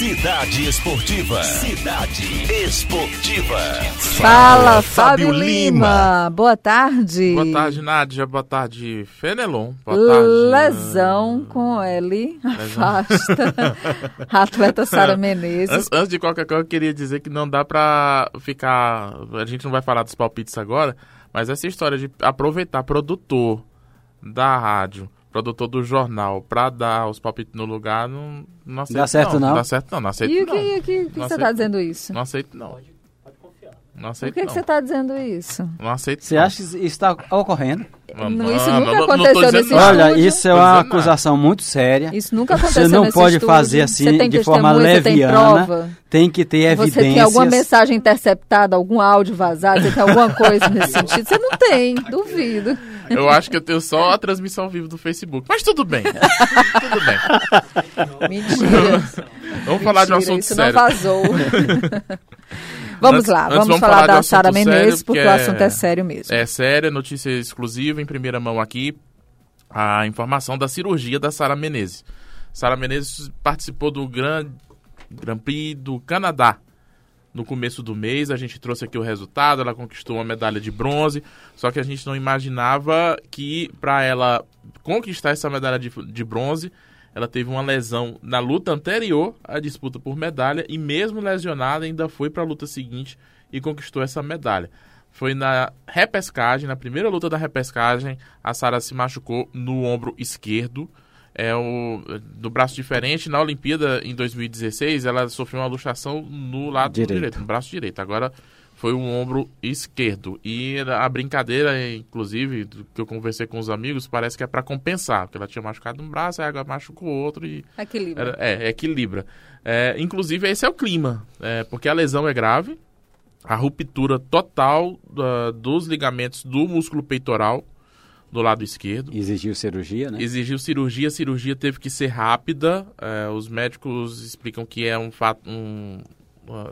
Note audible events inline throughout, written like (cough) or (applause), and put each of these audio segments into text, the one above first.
Cidade Esportiva. Cidade Esportiva. Fala, Fábio Lima. Boa tarde. Boa tarde, Nádia. Boa tarde, Fenelon. Boa tarde. Lesão com L. Afasta. (laughs) Atleta Sara Menezes. Antes, antes de qualquer coisa, eu queria dizer que não dá pra ficar. A gente não vai falar dos palpites agora, mas essa história de aproveitar produtor da rádio produtor do jornal pra dar os palpites no lugar, não, não aceito Dá certo não? Não dá certo não, não aceito E o não. que, o que, o que Não você aceito está não. dizendo isso? Não aceito não. Não Por aceito que, que não. você está dizendo isso? Não aceito Você não. acha que isso está ocorrendo? Não, isso não, nunca não, não aconteceu dizendo nesse nada. Olha, isso é uma dizendo nada. acusação muito séria. Isso nunca aconteceu Você não nesse pode estúdio. fazer assim Você tem de forma Você tem leviana. prova? Tem que ter Você evidências. tem alguma mensagem interceptada, algum áudio vazado? Você tem alguma coisa nesse (laughs) sentido? Você não tem, duvido. Eu acho que eu tenho só a transmissão viva do Facebook. Mas tudo bem. tudo bem. Mentira. Vamos falar de um Mentira, assunto isso sério. não vazou. vamos lá, antes vamos, vamos falar, falar da Sara Menezes, sério, porque porque o é- assunto é sério mesmo. É séria, notícia exclusiva em primeira mão aqui. A informação da cirurgia da Sara Menezes. Sara Menezes participou do Grand, Grand Prix do Canadá no começo do mês. A gente trouxe aqui o resultado. Ela conquistou uma medalha de bronze. Só que a gente não imaginava que para ela conquistar essa medalha de, de bronze, ela teve uma lesão na luta anterior à disputa por medalha e mesmo lesionada ainda foi para a luta seguinte e conquistou essa medalha. Foi na repescagem, na primeira luta da repescagem, a Sara se machucou no ombro esquerdo. É o do braço diferente. Na Olimpíada em 2016, ela sofreu uma luxação no lado Direito. direito, no braço direito. Agora foi o ombro esquerdo. E a brincadeira, inclusive, do que eu conversei com os amigos, parece que é para compensar, porque ela tinha machucado um braço, aí agora machucou o outro e Equilíbrio. era- é, equilibra. É, inclusive, esse é o clima, é, porque a lesão é grave, a ruptura total da- dos ligamentos do músculo peitoral do lado esquerdo. Exigiu cirurgia, né? Exigiu cirurgia, a cirurgia teve que ser rápida. é, os médicos explicam que é um fato. Um,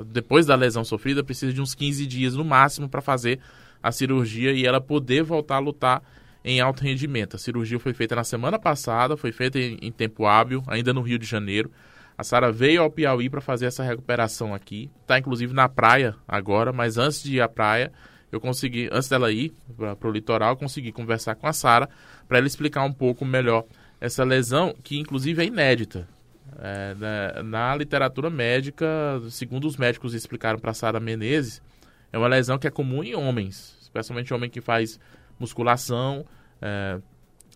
depois da lesão sofrida, precisa de uns 15 dias no máximo para fazer a cirurgia e ela poder voltar a lutar em alto rendimento. A cirurgia foi feita na semana passada, foi feita em, em tempo hábil, ainda no Rio de Janeiro. A Sara veio ao Piauí para fazer essa recuperação aqui. Está inclusive na praia agora, mas antes de ir à praia, eu consegui, antes dela ir para o litoral, consegui conversar com a Sara para ela explicar um pouco melhor essa lesão, que inclusive é inédita. É, na, na literatura médica, segundo os médicos explicaram para Sara Menezes, é uma lesão que é comum em homens, especialmente homem que faz musculação, é,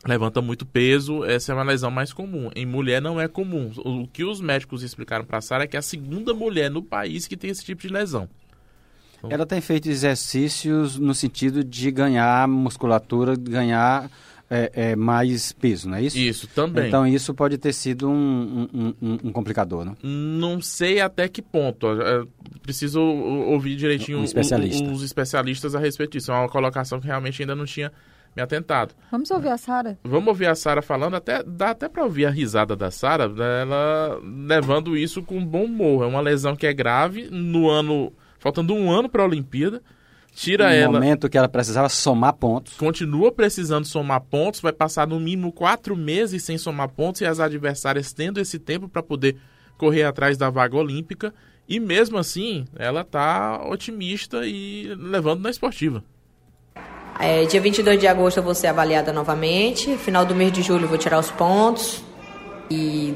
levanta muito peso, essa é uma lesão mais comum. Em mulher não é comum. O que os médicos explicaram para Sara é que é a segunda mulher no país que tem esse tipo de lesão. Ela tem feito exercícios no sentido de ganhar musculatura, ganhar é, é, mais peso, não é isso? Isso também. Então isso pode ter sido um, um- um- um complicador, né? Não sei até que ponto. É, Preciso ouvir direitinho Um especialista. os especialistas a respeito disso. É uma colocação que realmente ainda não tinha me atentado. Vamos ouvir a Sara? Vamos ouvir a Sara falando, até, dá até para ouvir a risada da Sara, ela levando isso com bom humor. É uma lesão que é grave, no ano, faltando um ano para a Olimpíada, tira No ela, momento que ela precisava somar pontos. continua precisando somar pontos, vai passar no mínimo quatro meses sem somar pontos e as adversárias tendo esse tempo para poder correr atrás da vaga olímpica. E mesmo assim, ela tá otimista e levando na esportiva. É, dia 22 de agosto eu vou ser avaliada novamente. Final do mês de julho eu vou tirar os pontos. E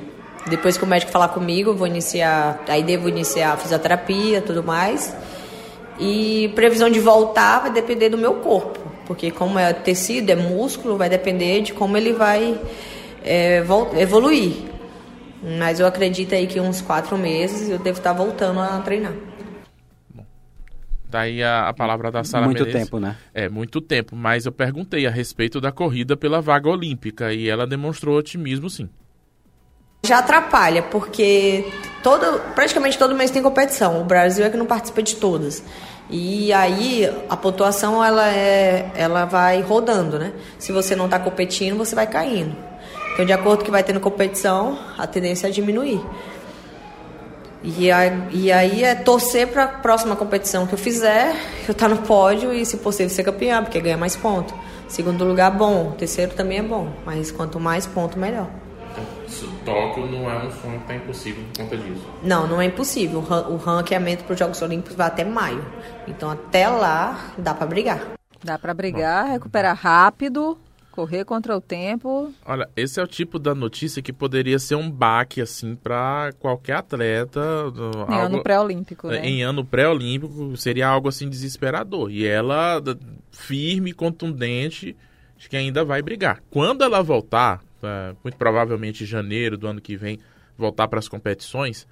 depois que o médico falar comigo, vou iniciar. Aí devo iniciar a fisioterapia tudo mais. E previsão de voltar vai depender do meu corpo. Porque como é tecido, é músculo, vai depender de como ele vai é, vol- evoluir. Mas eu acredito aí que uns quatro meses eu devo estar voltando a treinar. Daí a, a palavra da Sara Muito Menezes. tempo, né? É, muito tempo. Mas eu perguntei a respeito da corrida pela vaga olímpica e ela demonstrou otimismo, sim. Já atrapalha, porque todo, praticamente todo mês tem competição. O Brasil é que não participa de todas. E aí a pontuação ela é, ela vai rodando, né? Se você não está competindo, você vai caindo. Então, de acordo que vai tendo competição, a tendência é diminuir. E, aí é torcer para a próxima competição que eu fizer, eu estar no pódio e, se possível, ser campeã, porque ganha mais pontos. Segundo lugar, bom. Terceiro também é bom, mas quanto mais ponto, melhor. Tóquio não é um sonho que tá impossível por conta disso. Não, não é impossível. O ranqueamento para os Jogos Olímpicos vai até maio. Então até lá dá para brigar. Dá para brigar, recuperar rápido, correr contra o tempo. Olha, esse é o tipo da notícia que poderia ser um baque assim para qualquer atleta. Em algo, ano pré-olímpico, né? Em ano pré-olímpico seria algo assim desesperador. E ela firme, contundente, acho que ainda vai brigar. Quando ela voltar, muito provavelmente janeiro do ano que vem, voltar para as competições,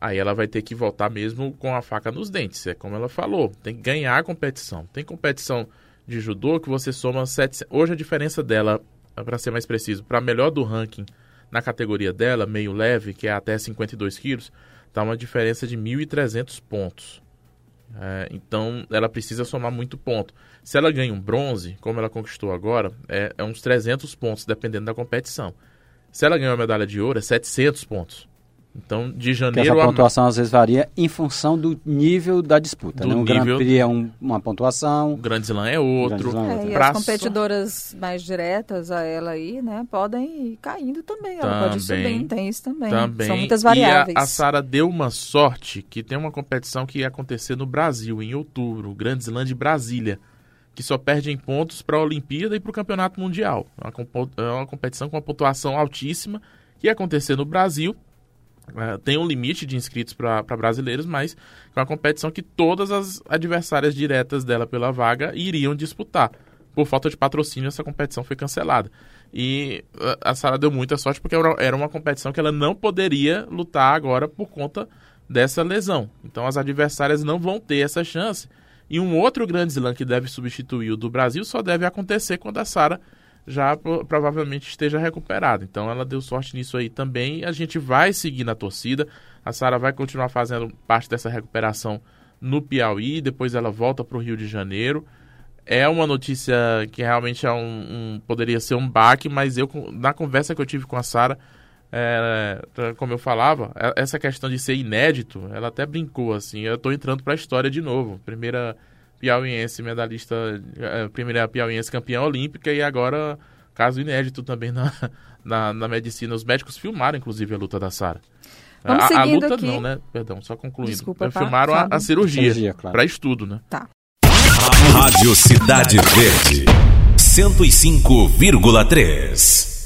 aí ela vai ter que voltar mesmo com a faca nos dentes. É como ela falou, tem que ganhar a competição. Tem competição de judô que você soma 700. Hoje a diferença dela, para ser mais preciso, para melhor do ranking na categoria dela, meio leve, que é até 52 quilos, tá uma diferença de 1.300 pontos. É, então ela precisa somar muito ponto. Se ela ganha um bronze, como ela conquistou agora, é, é uns 300 pontos, dependendo da competição. Se ela ganhar uma medalha de ouro, é 700 pontos. Então, de janeiro Essa pontuação a... às vezes varia em função do nível da disputa. Do né? Um nível... Grand Prix é um, uma pontuação. O Grande Slam é outro. Slam é outro. É, e as competidoras mais diretas a ela aí, né, podem ir caindo também. Ela também, pode ir subindo, tem isso também. também. São muitas variáveis. E a, a Sara deu uma sorte que tem uma competição que ia acontecer no Brasil, em outubro, o Grande Slam de Brasília, que só perde em pontos para a Olimpíada e para o Campeonato Mundial. É uma, é uma competição com uma pontuação altíssima que ia acontecer no Brasil é, tem um limite de inscritos para brasileiros, mas é uma competição que todas as adversárias diretas dela pela vaga iriam disputar. Por falta de patrocínio, essa competição foi cancelada. E a Sara deu muita sorte porque era uma competição que ela não poderia lutar agora por conta dessa lesão. Então as adversárias não vão ter essa chance. E um outro grande slam que deve substituir o do Brasil só deve acontecer quando a Sara já provavelmente esteja recuperado. Então ela deu sorte nisso aí também. A gente vai seguir na torcida. A Sara vai continuar fazendo parte dessa recuperação no Piauí. Depois ela volta para o Rio de Janeiro. É uma notícia que realmente é um, um, poderia ser um baque, mas eu na conversa que eu tive com a Sara, é, como eu falava, é, essa questão de ser inédito, ela até brincou assim. Eu estou entrando para a história de novo. Primeira piauiense medalhista, é, primeira piauiense campeã olímpica e agora caso inédito também na, (laughs) na, na medicina. Os médicos filmaram, inclusive, a luta da Sara. A, a luta aqui. não, né? Perdão, só concluindo. Desculpa, filmaram a, a, cirurgia, cirurgia claro. para estudo, né? Tá. Rádio Cidade Verde, 105,3.